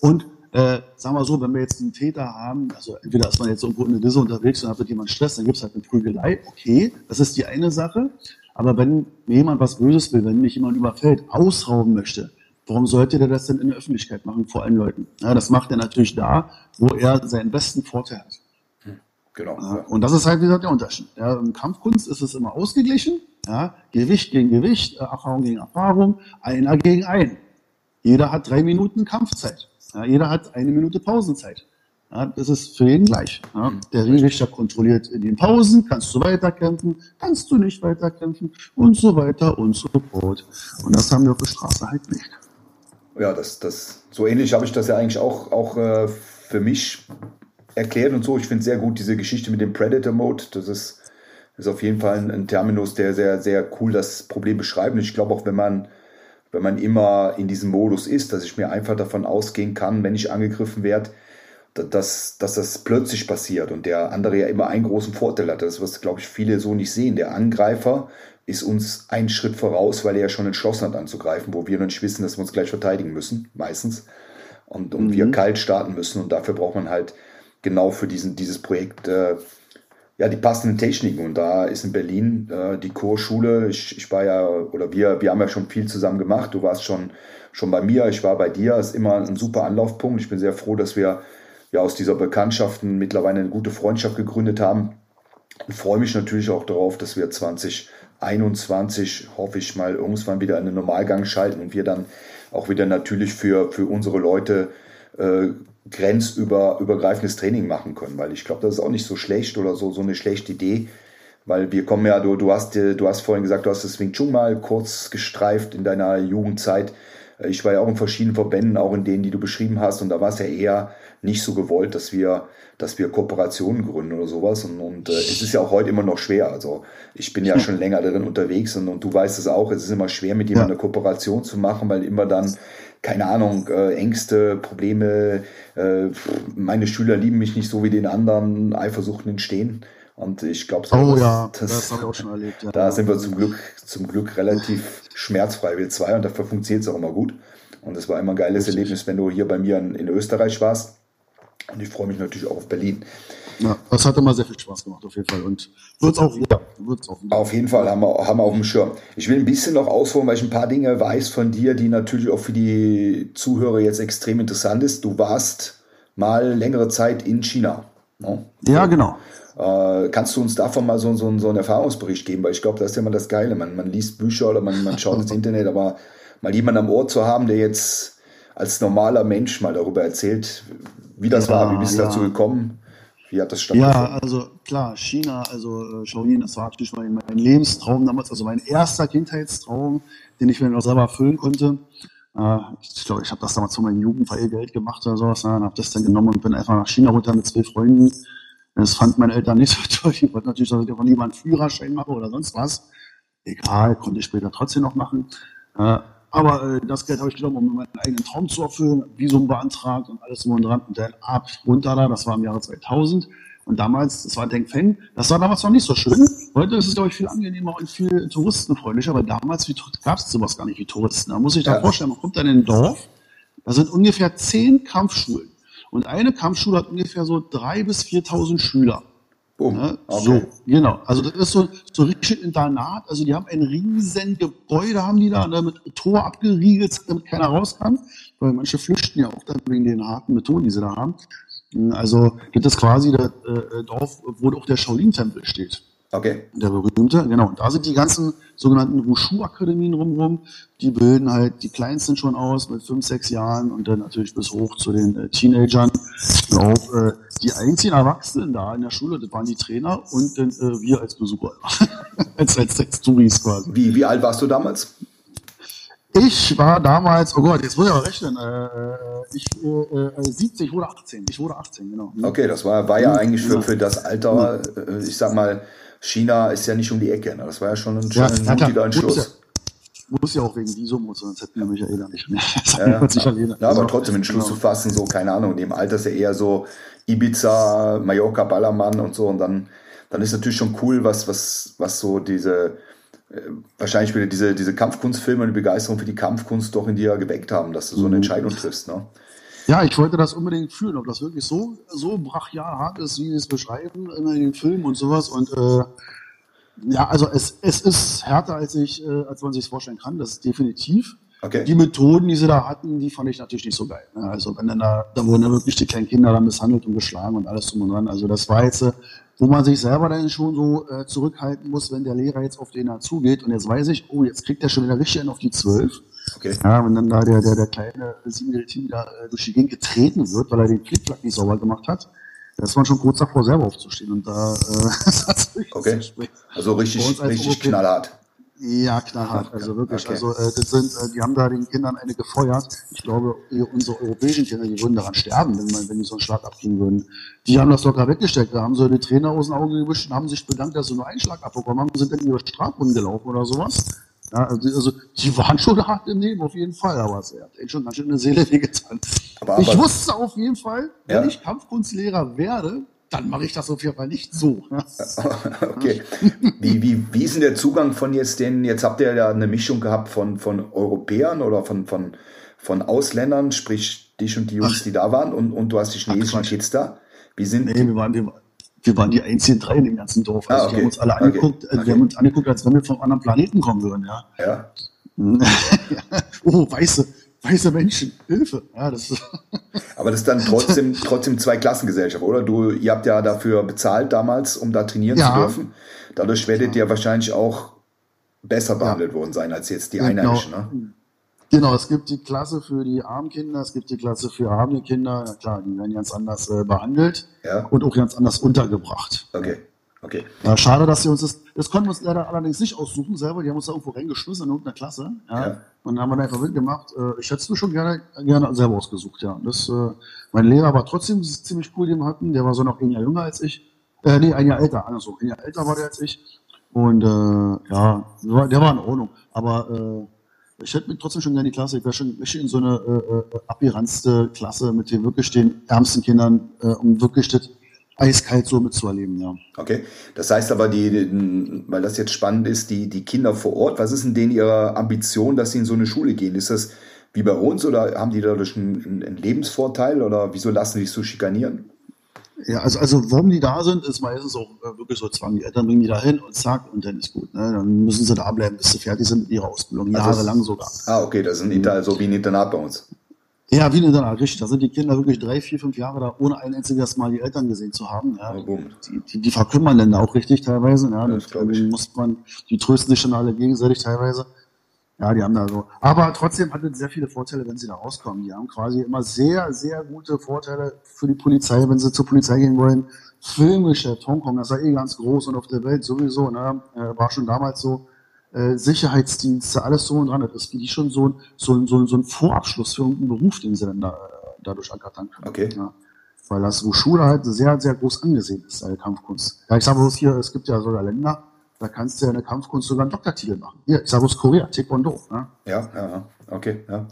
Und äh, sagen wir so, wenn wir jetzt einen Täter haben, also entweder ist man jetzt irgendwo in der Disse unterwegs und hat mit jemand Stress, dann gibt es halt eine Prügelei, okay, das ist die eine Sache. Aber wenn mir jemand was Böses will, wenn mich jemand überfällt, ausrauben möchte, warum sollte der das denn in der Öffentlichkeit machen vor allen Leuten? Ja, das macht er natürlich da, wo er seinen besten Vorteil hat. Hm, genau. Ja, und das ist halt wieder der Unterschied. Ja, Im Kampfkunst ist es immer ausgeglichen. Ja, Gewicht gegen Gewicht, äh, Erfahrung gegen Erfahrung, einer gegen einen. Jeder hat drei Minuten Kampfzeit. Ja, jeder hat eine Minute Pausenzeit. Ja, das ist für jeden gleich. Ja. Mhm. Der Ringrichter kontrolliert in den Pausen, kannst du weiterkämpfen, kannst du nicht weiterkämpfen und so weiter und so fort. Und das haben wir auf der Straße halt nicht. Ja, das, das, so ähnlich habe ich das ja eigentlich auch, auch äh, für mich erklärt und so. Ich finde sehr gut diese Geschichte mit dem Predator Mode. Das ist, ist auf jeden Fall ein, ein Terminus, der sehr, sehr cool das Problem beschreibt. Und ich glaube auch, wenn man, wenn man immer in diesem Modus ist, dass ich mir einfach davon ausgehen kann, wenn ich angegriffen werde, dass, dass das plötzlich passiert und der andere ja immer einen großen Vorteil hat. Das, was, glaube ich, viele so nicht sehen. Der Angreifer ist uns einen Schritt voraus, weil er ja schon entschlossen hat anzugreifen, wo wir noch nicht wissen, dass wir uns gleich verteidigen müssen, meistens. Und, und mhm. wir kalt starten müssen. Und dafür braucht man halt genau für diesen, dieses Projekt äh, ja, die passenden Techniken. Und da ist in Berlin äh, die Chorschule. Ich, ich war ja, oder wir, wir haben ja schon viel zusammen gemacht. Du warst schon, schon bei mir, ich war bei dir. Ist immer ein super Anlaufpunkt. Ich bin sehr froh, dass wir ja aus dieser Bekanntschaften mittlerweile eine gute Freundschaft gegründet haben. Und freue mich natürlich auch darauf, dass wir 2021, hoffe ich mal, irgendwann wieder einen Normalgang schalten und wir dann auch wieder natürlich für, für unsere Leute äh, grenzübergreifendes Training machen können, weil ich glaube, das ist auch nicht so schlecht oder so, so eine schlechte Idee, weil wir kommen ja, du, du, hast, du hast vorhin gesagt, du hast das Wing Chun mal kurz gestreift in deiner Jugendzeit. Ich war ja auch in verschiedenen Verbänden, auch in denen, die du beschrieben hast, und da war es ja eher nicht so gewollt, dass wir, dass wir Kooperationen gründen oder sowas. Und, und äh, es ist ja auch heute immer noch schwer. Also ich bin ja schon länger darin unterwegs und, und du weißt es auch, es ist immer schwer, mit jemandem eine Kooperation zu machen, weil immer dann, keine Ahnung, äh, Ängste, Probleme, äh, meine Schüler lieben mich nicht so wie den anderen, Eifersuchten entstehen. Und ich glaube, so, oh, ja, das, das habe ich auch schon erlebt. Ja. Da sind wir zum Glück, zum Glück relativ schmerzfrei, wir zwei, und dafür funktioniert es auch immer gut. Und es war immer ein geiles. Erlebnis, wenn du hier bei mir in, in Österreich warst. Und ich freue mich natürlich auch auf Berlin. Ja, das hat immer sehr viel Spaß gemacht, auf jeden Fall. Und wird es auch wieder. Wird's auch wieder. Auf jeden Fall haben wir, haben wir auf dem Schirm. Ich will ein bisschen noch ausholen, weil ich ein paar Dinge weiß von dir, die natürlich auch für die Zuhörer jetzt extrem interessant ist. Du warst mal längere Zeit in China. Ne? Ja, genau. Äh, kannst du uns davon mal so, so, so einen Erfahrungsbericht geben? Weil ich glaube, das ist ja immer das Geile. Man, man liest Bücher oder man, man schaut ins Internet, aber mal jemanden am Ohr zu haben, der jetzt als normaler Mensch mal darüber erzählt, wie das ja, war, wie bist du ja. dazu gekommen? Wie hat das stattgefunden? Ja, also klar, China, also äh, Shaolin, das war natürlich mein, mein Lebenstraum damals, also mein erster Kindheitstraum, den ich mir noch selber erfüllen konnte. Äh, ich glaube, ich habe das damals von meinem Jugendfeiergeld gemacht oder sowas, ne, habe das dann genommen und bin einfach nach China runter mit zwei Freunden. Das fand meine Eltern nicht so toll. Ich wollte natürlich, dass ich von niemandem Führerschein mache oder sonst was. Egal, konnte ich später trotzdem noch machen. Äh, aber äh, das Geld habe ich genommen, um meinen eigenen Traum zu erfüllen, Visum beantragt und alles drum und dran. Und dann ab runter da, das war im Jahre 2000. Und damals, das war Deng Feng, das war damals noch nicht so schön. Heute ist es, glaube ich, viel angenehmer und viel touristenfreundlicher, aber damals gab es sowas gar nicht wie Touristen. Da muss ich da ja. vorstellen, man kommt dann in ein Dorf, da sind ungefähr zehn Kampfschulen. Und eine Kampfschule hat ungefähr so drei bis 4.000 Schüler. Boom. Ja, okay. So, genau. Also das ist so, so richtig Internat. Also die haben ein riesen Gebäude, haben die da, ne, mit Tor abgeriegelt, damit keiner raus kann. Weil manche flüchten ja auch dann wegen den harten Methoden, die sie da haben. Also das ist quasi das äh, Dorf, wo auch der Shaolin-Tempel steht. Okay. Der berühmte, genau. Und da sind die ganzen sogenannten Wushu-Akademien rumrum. Die bilden halt die Kleinsten schon aus mit fünf, sechs Jahren und dann natürlich bis hoch zu den äh, Teenagern. Ich glaube, äh, die einzigen Erwachsenen da in der Schule, das waren die Trainer und dann äh, wir als Besucher. als, als, als Touris quasi. Wie, wie alt warst du damals? Ich war damals, oh Gott, jetzt muss ich aber rechnen, äh, ich, äh, 70, äh, ich wurde 18, ich wurde 18, genau. Okay, das war, war ja eigentlich für, für das Alter, äh, ich sag mal, China ist ja nicht um die Ecke. Ne? Das war ja schon ein, ja, ein mutiger Entschluss. Muss ja, muss ja auch wegen Visum sonst hätten wir Michaela nicht mehr. Ja, ja, ja, ja, aber trotzdem den Schluss genau. zu fassen, so, keine Ahnung, in dem Alter ist ja eher so Ibiza, Mallorca, Ballermann und so. Und dann, dann ist natürlich schon cool, was, was, was so diese, äh, wahrscheinlich wieder diese, diese Kampfkunstfilme und die Begeisterung für die Kampfkunst doch in dir geweckt haben, dass du so eine mhm. Entscheidung triffst. Ne? Ja, ich wollte das unbedingt fühlen, ob das wirklich so, so brachial hart ist, wie sie es beschreiben in den Filmen und sowas. Und äh, ja, also es, es ist härter, als ich, äh, als man sich vorstellen kann. Das ist definitiv. Okay. Die Methoden, die sie da hatten, die fand ich natürlich nicht so geil. Ne? Also wenn dann da, da wurden ja wirklich die kleinen Kinder dann misshandelt und geschlagen und alles drum und dran. Also das war jetzt, äh, wo man sich selber dann schon so äh, zurückhalten muss, wenn der Lehrer jetzt auf den da zugeht und jetzt weiß ich, oh, jetzt kriegt er schon wieder richtig auf die Zwölf. Okay. Ja, wenn dann da der, der, der kleine siebenjährige Team da äh, durch die Gegend getreten wird, weil er den Flickflack nicht sauber gemacht hat, da ist man schon kurz davor, selber aufzustehen. Und da äh, Okay. Also richtig, richtig knallhart. Ja, knallhart. Also wirklich. Okay. Also äh, das sind, äh, die haben da den Kindern eine gefeuert. Ich glaube, unsere europäischen Kinder, die würden daran sterben, wenn, man, wenn die so einen Schlag abgeben würden. Die haben das locker weggesteckt. Da haben sie die Trainer aus den Augen gewischt und haben sich bedankt, dass sie nur einen Schlag abbekommen haben, sind in ihre Strafrunden gelaufen oder sowas. Ja, also, also, die waren schon hart im Leben, auf jeden Fall, aber es hat echt schon ganz schön eine Seele wehgetan. Aber, aber, ich wusste auf jeden Fall, wenn ja. ich Kampfkunstlehrer werde, dann mache ich das auf jeden Fall nicht so. okay. Wie, wie, wie ist denn der Zugang von jetzt den, jetzt habt ihr ja eine Mischung gehabt von, von Europäern oder von, von, von Ausländern, sprich dich und die Jungs, Ach. die da waren und, und du hast die chinesischen Kids da. Wie sind nee, wir waren, wir, wir waren die einzigen drei in dem ganzen Dorf. Also ah, okay. wir haben uns alle angeguckt, okay. wir haben uns angeguckt, als wenn wir vom anderen Planeten kommen würden, ja. Ja. oh, weiße, weiße Menschen, Hilfe. Ja, das Aber das ist dann trotzdem, trotzdem zwei Klassengesellschaft, oder? Du, ihr habt ja dafür bezahlt damals, um da trainieren ja. zu dürfen. Dadurch werdet ja. ihr wahrscheinlich auch besser behandelt worden sein als jetzt die genau. Einheimischen, ne? Genau, es gibt die Klasse für die armen Kinder, es gibt die Klasse für arme Kinder. Na klar, die werden ganz anders äh, behandelt ja. und auch ganz anders untergebracht. Okay. Okay. Ja, schade, dass sie uns das, das konnten wir uns leider allerdings nicht aussuchen selber. Die haben uns da irgendwo reingeschmissen in irgendeiner Klasse. Ja. ja. Und dann haben wir einfach mitgemacht. Äh, ich hätte es mir schon gerne, gerne selber ausgesucht, ja. Das, äh, mein Lehrer war trotzdem ziemlich cool, den wir hatten. Der war so noch ein Jahr jünger als ich. Äh, nee, ein Jahr älter, andersrum. Ein Jahr älter war der als ich. Und äh, ja, der war in Ordnung. Aber äh, ich hätte mir trotzdem schon gerne die Klasse, ich wäre schon in so eine äh, äh, abgeranzte Klasse mit den wirklich den ärmsten Kindern, äh, um wirklich das eiskalt so mitzuerleben, ja. Okay, das heißt aber, die, weil das jetzt spannend ist, die, die Kinder vor Ort, was ist denn denen ihre Ambition, dass sie in so eine Schule gehen? Ist das wie bei uns oder haben die dadurch einen, einen Lebensvorteil oder wieso lassen sie sich so schikanieren? Ja, also, also warum die da sind, ist meistens auch äh, wirklich so Zwang. Die Eltern bringen die da hin und zack, und dann ist gut. Ne? Dann müssen sie da bleiben, bis sie fertig sind mit ihrer Ausbildung, also jahrelang sogar. Ah, okay, das ist ein Internat, so wie ein Internat bei uns. Ja, wie ein Internat, richtig. Da sind die Kinder wirklich drei, vier, fünf Jahre da, ohne ein einziges Mal die Eltern gesehen zu haben. Ja. Oh, die, die, die verkümmern dann da auch richtig teilweise. Ja. Das, das muss man, die trösten sich schon alle gegenseitig teilweise. Ja, die haben da so. Aber trotzdem hat es sehr viele Vorteile, wenn sie da rauskommen. Die haben quasi immer sehr, sehr gute Vorteile für die Polizei, wenn sie zur Polizei gehen wollen. Filmgeschäft, Hongkong, das war eh ganz groß und auf der Welt sowieso, ne, äh, war schon damals so. Äh, Sicherheitsdienste, alles so und dran. Das ist wie die schon so ein, so ein, so ein, so ein Vorabschluss für irgendeinen Beruf, den sie dann da, dadurch ergattern können. Okay. Ja. Weil das Wushu halt sehr, sehr groß angesehen ist, eine Kampfkunst. Ja, ich sage bloß hier, es gibt ja sogar Länder, da kannst du ja in der Kampfkunst sogar einen Doktortitel machen. Hier, aus Korea, Taekwondo. Ne? Ja, ja, okay. Ja.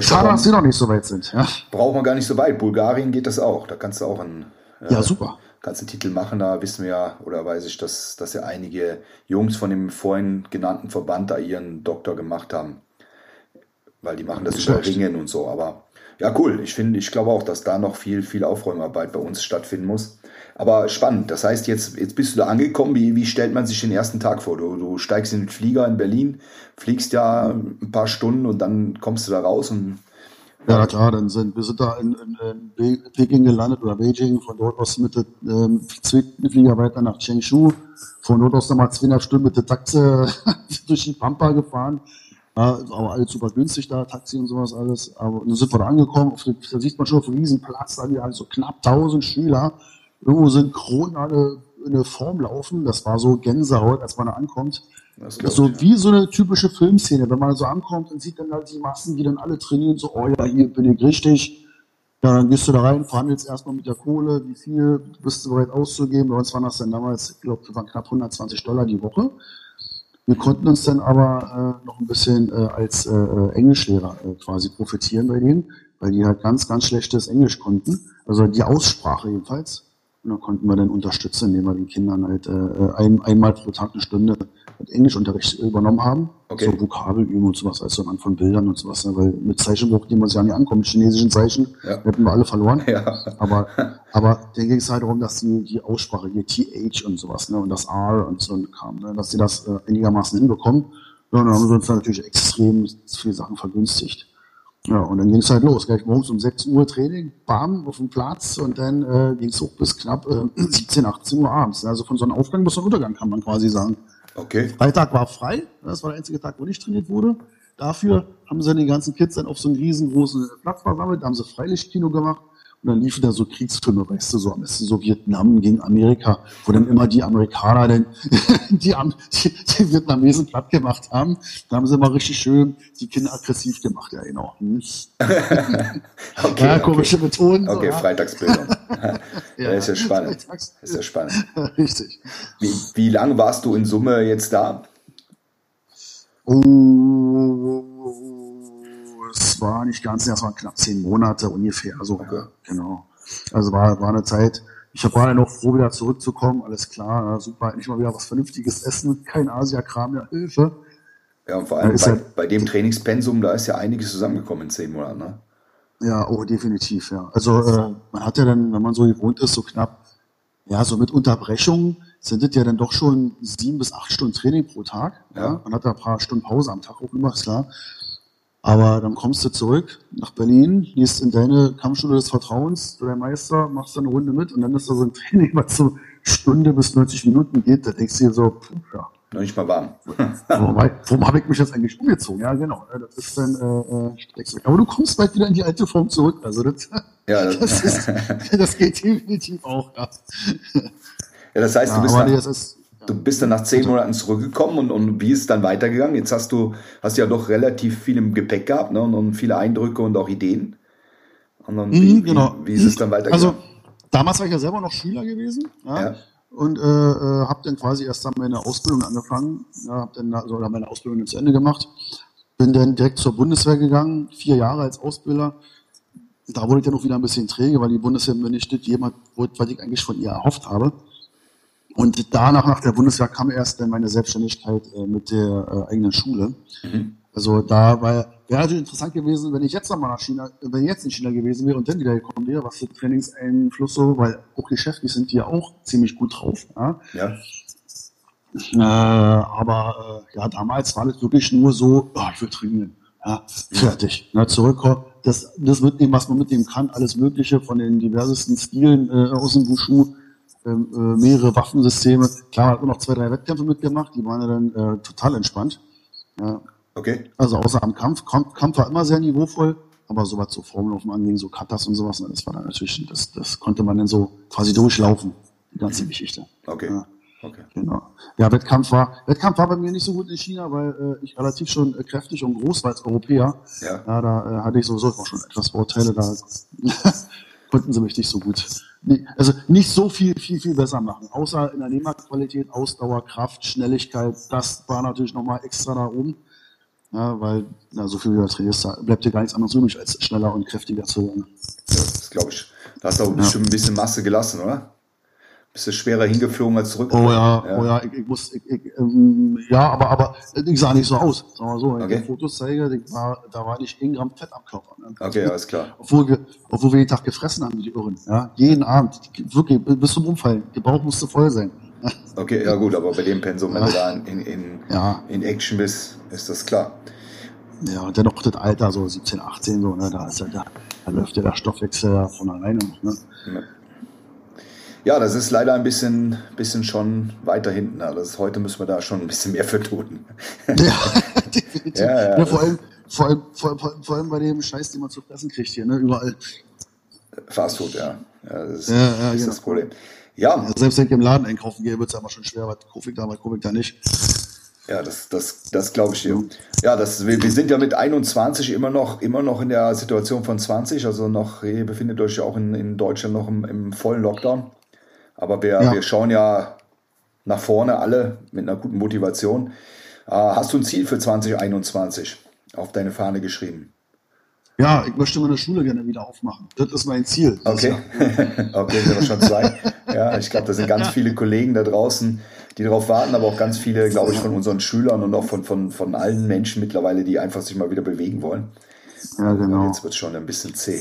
Schade, dass sie noch nicht so weit sind. Ja. Braucht man gar nicht so weit. Bulgarien geht das auch. Da kannst du auch einen, Äh, ja, super. Kannst einen Titel machen, da wissen wir ja, oder weiß ich, dass, dass ja einige Jungs von dem vorhin genannten Verband da ihren Doktor gemacht haben. Weil die machen das über Ringen und so, aber ja, cool. Ich finde, ich glaube auch, dass da noch viel, viel Aufräumarbeit bei uns stattfinden muss. Aber spannend. Das heißt, jetzt, jetzt bist du da angekommen. Wie, wie stellt man sich den ersten Tag vor? Du, du steigst in den Flieger in Berlin, fliegst ja ein paar Stunden und dann kommst du da raus und ja, klar, dann sind wir sind da in, in, in Peking gelandet oder Beijing, von dort aus mit der ähm, Flieger weiter nach Chengshu, von dort aus nochmal zweieinhalb Stunden mit der Taxe durch die Pampa gefahren, ja, aber alles super günstig da, Taxi und sowas alles. Aber dann sind wir da angekommen, auf da sieht man schon auf einem riesen Platz, da die halt so knapp 1000 Schüler, irgendwo synchron alle in eine Form laufen. Das war so Gänsehaut, als man da ankommt. Das so ich, wie so eine typische Filmszene. Wenn man so ankommt und sieht dann halt die Massen, die dann alle trainieren, so, oh ja, hier bin ich richtig. Ja, dann gehst du da rein, verhandelst erstmal mit der Kohle, wie viel bist du bereit auszugeben. Bei uns waren das dann damals, ich glaube, das waren knapp 120 Dollar die Woche. Wir konnten uns dann aber äh, noch ein bisschen äh, als äh, äh, Englischlehrer äh, quasi profitieren bei denen, weil die halt ganz, ganz schlechtes Englisch konnten. Also die Aussprache jedenfalls. Und da konnten wir dann unterstützen, indem wir den Kindern halt äh, äh ein, einmal pro Tag eine Stunde Englischunterricht übernommen haben. Okay. So Vokabelübungen und sowas, also anhand von Bildern und sowas. Ne? Weil mit Zeichenbuch, die man sich ja nicht ankommt, mit chinesischen Zeichen, ja. hätten wir alle verloren. Ja. Aber, aber da ging es halt darum, dass die, die Aussprache, die TH und sowas, ne? und das R und so kam, ne? dass sie das äh, einigermaßen hinbekommen. Ja, und dann haben wir uns natürlich extrem viele Sachen vergünstigt. Ja, und dann ging es halt los. Gleich morgens um 6 Uhr Training, bam, auf dem Platz und dann äh, ging es hoch bis knapp äh, 17, 18 Uhr abends. Also von so einem Aufgang bis zum Untergang kann man quasi sagen. Okay. Freitag war frei, das war der einzige Tag, wo nicht trainiert wurde. Dafür haben sie die ganzen Kids dann auf so einen riesengroßen Platz versammelt, da haben sie Freilichtkino gemacht und dann liefen da so Kriegsfilme, weißt du, so am besten so Vietnam gegen Amerika, wo dann immer die Amerikaner dann die, die, die Vietnamesen platt gemacht haben. Da haben sie mal richtig schön die Kinder aggressiv gemacht, ja genau. Hm. okay, ja, komische okay. Methoden. Okay, so, Freitagsbildung. ja, ist ja spannend. ist ja spannend. Richtig. Wie, wie lange warst du in Summe jetzt da? Oh, war nicht ganz, es waren knapp zehn Monate ungefähr. So, okay. genau. Also war, war eine Zeit. Ich war dann noch froh, wieder zurückzukommen. Alles klar, super. Endlich mal wieder was Vernünftiges essen. Kein Asia-Kram mehr. Hilfe. Ja, und vor allem bei, halt, bei, dem Trainingspensum, da ist ja einiges zusammengekommen in zehn Monaten, ne? Ja, oh, definitiv, ja. Also äh, man hat ja dann, wenn man so gewohnt ist, so knapp, ja, so mit Unterbrechungen sind das ja dann doch schon sieben bis acht Stunden Training pro Tag. Ja. ja. Man hat da ein paar Stunden Pause am Tag auch immer, ist klar. Aber dann kommst du zurück nach Berlin, gehst in deine Kampfschule des Vertrauens, du der Meister, machst dann eine Runde mit und dann ist da so ein Training, was so Stunde bis 90 Minuten geht. Da denkst du dir so, puh, ja. Noch nicht mal warm. warum, warum habe ich mich jetzt eigentlich umgezogen? Ja, genau. Das ist dann, äh, äh aber du kommst bald wieder in die alte Form zurück. Also das, ja, das, das, ist, das geht definitiv auch. Ja, ja das heißt, du bist, dann, ist, Du bist dann nach zehn Monaten zurückgekommen und, und wie ist es dann weitergegangen? Jetzt hast du hast ja doch relativ viel im Gepäck gehabt ne? und, und viele Eindrücke und auch Ideen. Und dann, wie, mhm, genau. wie, wie, ist es dann weitergegangen? Also damals war ich ja selber noch Schüler gewesen. Ja. ja. Und äh, äh, habe dann quasi erst dann meine Ausbildung angefangen, ja, habe dann also meine Ausbildung zu Ende gemacht, bin dann direkt zur Bundeswehr gegangen, vier Jahre als Ausbilder. Da wurde ich dann auch wieder ein bisschen träge, weil die Bundeswehr mir nicht jemand wurde, was ich eigentlich von ihr erhofft habe. Und danach, nach der Bundeswehr, kam erst dann meine Selbstständigkeit äh, mit der äh, eigenen Schule. Mhm. Also da war, wäre natürlich interessant gewesen, wenn ich jetzt nochmal nach China, wenn ich jetzt in China gewesen wäre und dann wieder gekommen wäre, was für Trainingseinfluss so, weil auch geschäftlich sind die ja auch ziemlich gut drauf. Ja. ja. Äh, aber äh, ja, damals war das wirklich nur so, oh, ich will trainieren. Ja, fertig. Na, zurückkommen. Das, das mitnehmen, was man mitnehmen kann, alles Mögliche von den diversesten Stilen äh, aus dem Wushu äh, mehrere Waffensysteme. Klar, hat nur noch zwei, drei Wettkämpfe mitgemacht, die waren ja dann äh, total entspannt. Ja. Okay. Also außer am Kampf. Kampf, Kampf war immer sehr niveauvoll, aber so was so Formellaufen anging, so Katas und sowas, ne, das war dann natürlich, das, das konnte man dann so quasi durchlaufen, die ganze mhm. Geschichte. Okay. Ja. Okay. Genau. Ja, Wettkampf war, Wettkampf war bei mir nicht so gut in China, weil äh, ich relativ schon äh, kräftig und groß war als Europäer. Ja. ja da äh, hatte ich sowieso auch schon etwas Vorteile. Da konnten sie mich nicht so gut also nicht so viel, viel, viel besser machen. Außer in der Nehmerqualität, Ausdauer, Kraft, Schnelligkeit, das war natürlich nochmal extra da oben. Ja, weil, na, so viel wie du trainierst, bleibt dir gar nichts anderes übrig, als schneller und kräftiger zu werden. Ja, das glaube ich. Hast auch bestimmt ein bisschen Masse gelassen, oder? Bist du schwerer hingeflogen als zurück? Oh ja, ja. oh ja, ich, ich muss, ich, ich, ähm, ja, aber, aber ich sah nicht so aus. Sag mal so, wenn Okay. ich Fotos zeige, war, da war nicht ein Gramm Fett am Körper. Ne? Okay, alles klar. Obwohl wir, obwohl wir jeden Tag gefressen haben, die Irren. Ja? Jeden Abend. Wirklich, bis zum Umfallen. Der Bauch musste voll sein. Okay, ja gut, aber bei dem Pensum, wenn du da in, in, Ja. in Action bist, ist das klar. Ja, und dennoch das Alter, so 17, 18, so, ne, da ist ja, da, da läuft ja der Stoffwechsel von alleine noch, ne? Ja, das ist leider ein bisschen, bisschen schon weiter hinten. Also das, heute müssen wir da schon ein bisschen mehr für tun. Ja, definitiv. Ja, ja, Ja, vor, allem, vor, allem, vor, allem, vor, allem, bei dem Scheiß, den man zu fressen kriegt hier, ne? Überall. Fast Food, ja. ja das ist, Ja, ja, ist genau. das Problem. Ja, Ja, selbst wenn ich im Laden einkaufen gehe, wird es aber schon schwer, was kaufe ich da, was kaufe ich da nicht. Ja, das, das, das glaube ich dir. Ja, das, wir, wir sind ja mit 21 immer noch, immer noch in der Situation von 20. Also noch, ihr befindet euch ja auch in, in Deutschland noch im, im vollen Lockdown. Aber wir, Ja. wir schauen ja nach vorne alle mit einer guten Motivation. Äh, hast du ein Ziel für 2021 auf deine Fahne geschrieben? Ja, ich möchte meine Schule gerne wieder aufmachen. Das ist mein Ziel. Okay, okay, sind wir schon zwei. Ja, ich glaube, da sind ganz viele Kollegen da draußen, die darauf warten, aber auch ganz viele, glaube ich, von unseren Schülern und auch von, von, von allen Menschen mittlerweile, die einfach sich mal wieder bewegen wollen. Ja, genau. Jetzt wird es schon ein bisschen zäh.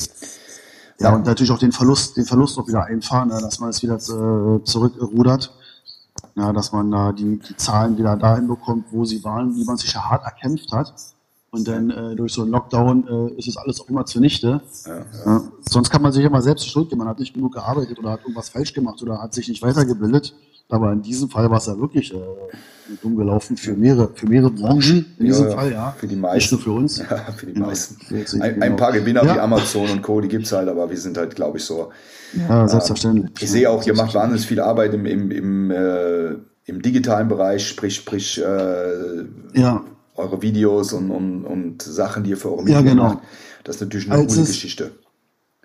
Ja, und natürlich auch den Verlust, den Verlust auch wieder einfahren, ne, dass man es wieder äh, zurückrudert. Ja, dass man da die, die Zahlen wieder dahin bekommt, wo sie waren, wie man sich ja hart erkämpft hat. Und dann äh, durch so einen Lockdown äh, ist es alles auch immer zunichte. Ja, sonst kann man sich immer selbst Schuld geben. Man hat nicht genug gearbeitet oder hat irgendwas falsch gemacht oder hat sich nicht weitergebildet. Aber in diesem Fall war es ja wirklich äh, dumm gelaufen für mehrere, für mehrere Branchen. In Ja, diesem ja, Fall, ja. für die Nicht meisten. nur für uns. Ja, für die Genau. meisten. Ein, ein paar Gewinner Ja. wie Amazon und Co., die gibt es halt, aber wir sind halt, glaube ich, so. Ja, selbstverständlich. Ich sehe auch, ihr macht wahnsinnig viel Arbeit im, im, im, äh, im digitalen Bereich, sprich, sprich äh, Ja, eure Videos und, und, und Sachen, die ihr für eure Ja, Medien genau. macht. Das ist natürlich eine Als coole es- Geschichte.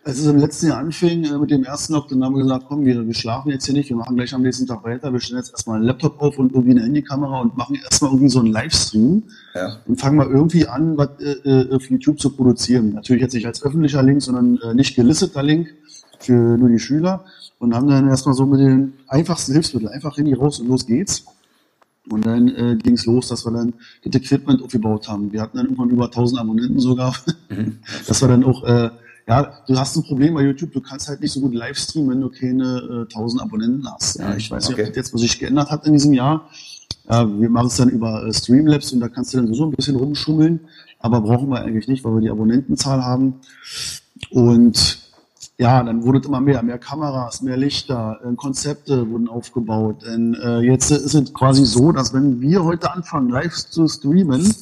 Als es im letzten Jahr anfing äh, mit dem ersten Lockdown, haben wir gesagt, komm, wir, wir schlafen jetzt hier nicht, wir machen gleich am nächsten Tag weiter, wir stellen jetzt erstmal einen Laptop auf und irgendwie eine Handykamera und machen erstmal irgendwie so einen Livestream Ja. und fangen mal irgendwie an, was äh, äh, auf YouTube zu produzieren. Natürlich jetzt nicht als öffentlicher Link, sondern äh, nicht gelisteter Link für nur die Schüler und haben dann erstmal so mit den einfachsten Hilfsmitteln einfach Handy raus und los geht's. Und dann äh, ging es los, dass wir dann das Equipment aufgebaut haben. Wir hatten dann irgendwann über 1000 Abonnenten sogar. dass wir dann auch, äh, ja, du hast ein Problem bei YouTube, du kannst halt nicht so gut Livestreamen, wenn du keine äh, 1000 Abonnenten hast. Ja, ich weiß nicht, Okay. ob das jetzt was sich geändert hat in diesem Jahr. Ja, wir machen es dann über äh, Streamlabs und da kannst du dann so ein bisschen rumschummeln, aber brauchen wir eigentlich nicht, weil wir die Abonnentenzahl haben. Und ja, dann wurde es immer mehr, mehr Kameras, mehr Lichter, äh, Konzepte wurden aufgebaut. Denn äh, jetzt ist es quasi so, dass wenn wir heute anfangen, live zu streamen,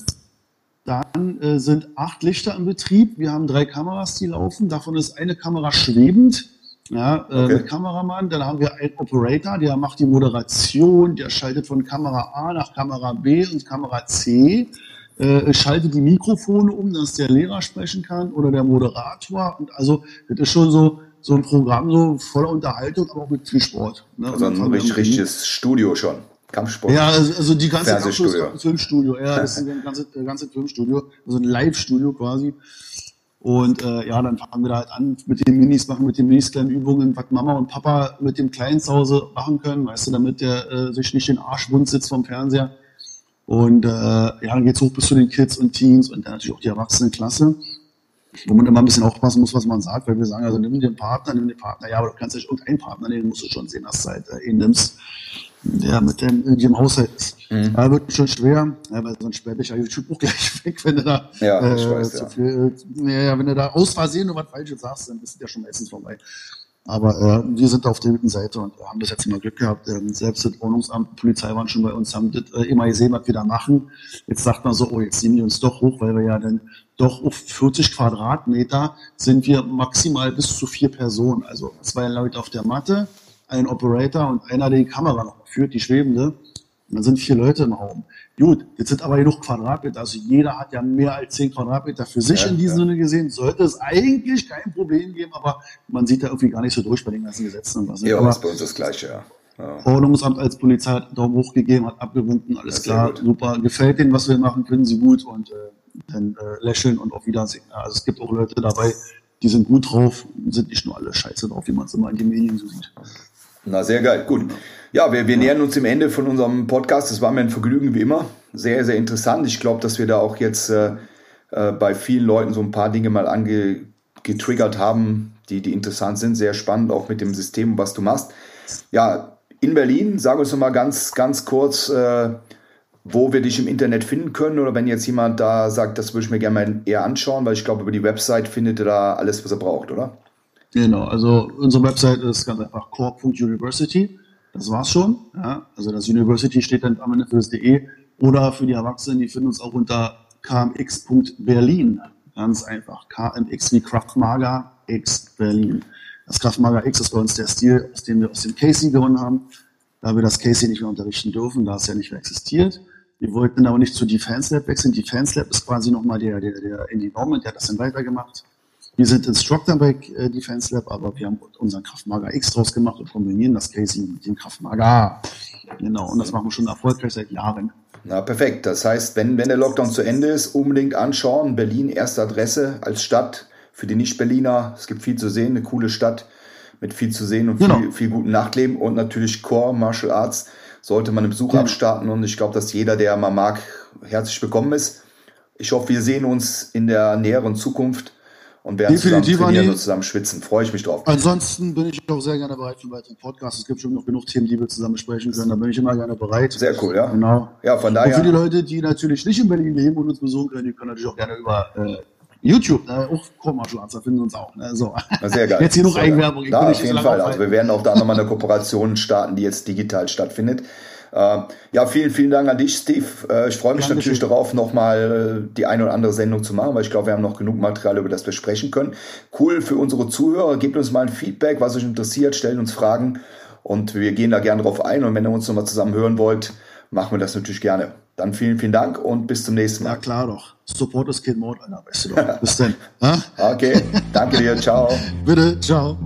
dann äh, sind acht Lichter im Betrieb. Wir haben drei Kameras, die laufen. Davon ist eine Kamera schwebend. Ja, äh, Okay. mit Kameramann. Dann haben wir einen Operator, der macht die Moderation, der schaltet von Kamera A nach Kamera B und Kamera C, äh, schaltet die Mikrofone um, dass der Lehrer sprechen kann oder der Moderator. Und also das ist schon so, so ein Programm, so voller Unterhaltung, aber auch mit viel Sport. Ne? Also ein richtig, irgendwie- richtiges Studio schon. Kampfsport. ja, also, also die ganze Filmstudio, ja, das ist ein ganzes, ganzes Filmstudio, also ein Live-Studio quasi. Und äh, ja, dann fangen wir da halt an mit den Minis, machen mit den Minis kleine Übungen, was Mama und Papa mit dem Kleinen zu Hause machen können, weißt du, damit der äh, sich nicht den Arsch wund sitzt vom Fernseher. Und äh, ja, dann geht's hoch bis zu den Kids und Teens und dann natürlich auch die Erwachsenenklasse, wo man immer ein bisschen aufpassen muss, was man sagt, weil wir sagen, also nimm den Partner, nimm den Partner, ja, aber du kannst nicht irgendeinen Partner nehmen, musst du schon sehen, dass du halt äh, ihn nimmst, der mit dem, in dem Haushalt ist. Mhm. Ja, wird schon schwer, ja, weil sonst sperrt dich ja YouTube auch gleich weg, wenn du da Ja, ich weiß, zu ja. viel, äh, ja, wenn du da aus Versehen nur was Falsches sagst, dann bist du ja schon meistens vorbei. Aber äh, wir sind auf der guten Seite und haben das jetzt mal Glück gehabt. Ähm, selbst das Ordnungsamt, Polizei waren schon bei uns, haben das äh, immer gesehen, was wir da machen. Jetzt sagt man so, oh, jetzt ziehen die uns doch hoch, weil wir ja dann doch auf 40 Quadratmeter sind wir maximal bis zu vier Personen. Also zwei Leute auf der Matte, ein Operator und einer, der die Kamera noch führt, die schwebende. Und dann sind vier Leute im Raum. Gut, jetzt sind aber genug Quadratmeter. Also jeder hat ja mehr als zehn Quadratmeter für sich Ja, in diesem ja. Sinne gesehen. Sollte es eigentlich kein Problem geben, aber man sieht da irgendwie gar nicht so durch bei den ganzen Gesetzen und was. Ja, aber ist bei uns das Gleiche, ja. ja. Ordnungsamt als Polizei hat einen Daumen hoch gegeben, hat abgewunken, alles klar, super, gefällt denen, was wir machen, finden sie gut und äh, dann äh, lächeln und auf Wiedersehen. Ja, Also es gibt auch Leute dabei, die sind gut drauf, sind nicht nur alle scheiße drauf, wie man es immer in den Medien so sieht. Na, sehr geil. Gut. Ja, wir, wir nähern uns dem Ende von unserem Podcast. Es war mir ein Vergnügen wie immer. Sehr, sehr interessant. Ich glaube, dass wir da auch jetzt äh, äh, bei vielen Leuten so ein paar Dinge mal angetriggert haben, die, die interessant sind. Sehr spannend, auch mit dem System, was du machst. Ja, in Berlin, sag uns noch mal ganz, ganz kurz, äh, wo wir dich im Internet finden können oder wenn jetzt jemand da sagt, das würde ich mir gerne mal eher anschauen, weil ich glaube, über die Website findet ihr da alles, was er braucht, oder? Genau, also unsere Website ist ganz einfach core.university. Das war's schon. Ja? Also das University steht dann am Ende für das DE oder für die Erwachsenen, die finden uns auch unter kmx.berlin. Ganz einfach. KMX wie Kraftmager X Berlin. Das Kraftmager X ist bei uns der Stil, aus dem wir aus dem Casey gewonnen haben. Da wir das Casey nicht mehr unterrichten dürfen, da es ja nicht mehr existiert. Wir wollten aber nicht zu Defense Lab wechseln. Defense Lab ist quasi nochmal der, der, der Indie Norman, der hat das dann weitergemacht. Wir sind Instructor bei äh, Defense Lab, aber wir haben unseren Kraftmager X draus gemacht und kombinieren das Casey mit dem Kraftmager. Genau, und das machen wir schon erfolgreich seit Jahren. Na, perfekt. Das heißt, wenn, wenn der Lockdown zu Ende ist, unbedingt anschauen. Berlin, erste Adresse als Stadt für die Nicht-Berliner. Es gibt viel zu sehen, eine coole Stadt mit viel zu sehen und genau. viel, viel guten Nachtleben und natürlich Core Martial Arts sollte man im Besuch ja. abstarten und ich glaube, dass jeder, der mal mag, herzlich willkommen ist. Ich hoffe, wir sehen uns in der näheren Zukunft und werden Definitiv zusammen trainieren und zusammen schwitzen. Freue ich mich drauf. Ansonsten bin ich auch sehr gerne bereit für weitere Podcasts. Es gibt schon noch genug Themen, die wir zusammen besprechen können. Da bin ich immer gerne bereit. Sehr cool, ja. Genau. Ja, von daher. Und für die Leute, die natürlich nicht in Berlin leben und uns besuchen können, die können natürlich auch gerne über äh, YouTube, ne? auch Chromaschwarzer finden uns auch. Ne? So. Sehr geil. Jetzt hier noch Eigenwerbung. Da, auf jeden Fall. Also wir werden auch da nochmal eine Kooperation starten, die jetzt digital stattfindet. Äh, ja, vielen, vielen Dank an dich, Steve. Äh, ich freue mich Dankeschön. natürlich darauf, nochmal äh, die eine oder andere Sendung zu machen, weil ich glaube, wir haben noch genug Material, über das wir sprechen können. Cool für unsere Zuhörer. Gebt uns mal ein Feedback, was euch interessiert, stellt uns Fragen und wir gehen da gerne drauf ein. Und wenn ihr uns nochmal zusammen hören wollt, machen wir das natürlich gerne. Dann vielen, vielen Dank und bis zum nächsten Mal. Ja, klar doch. Support ist kein Mord, Alter, weißt du doch. Bis dann. okay, danke dir. Ciao. Bitte, ciao.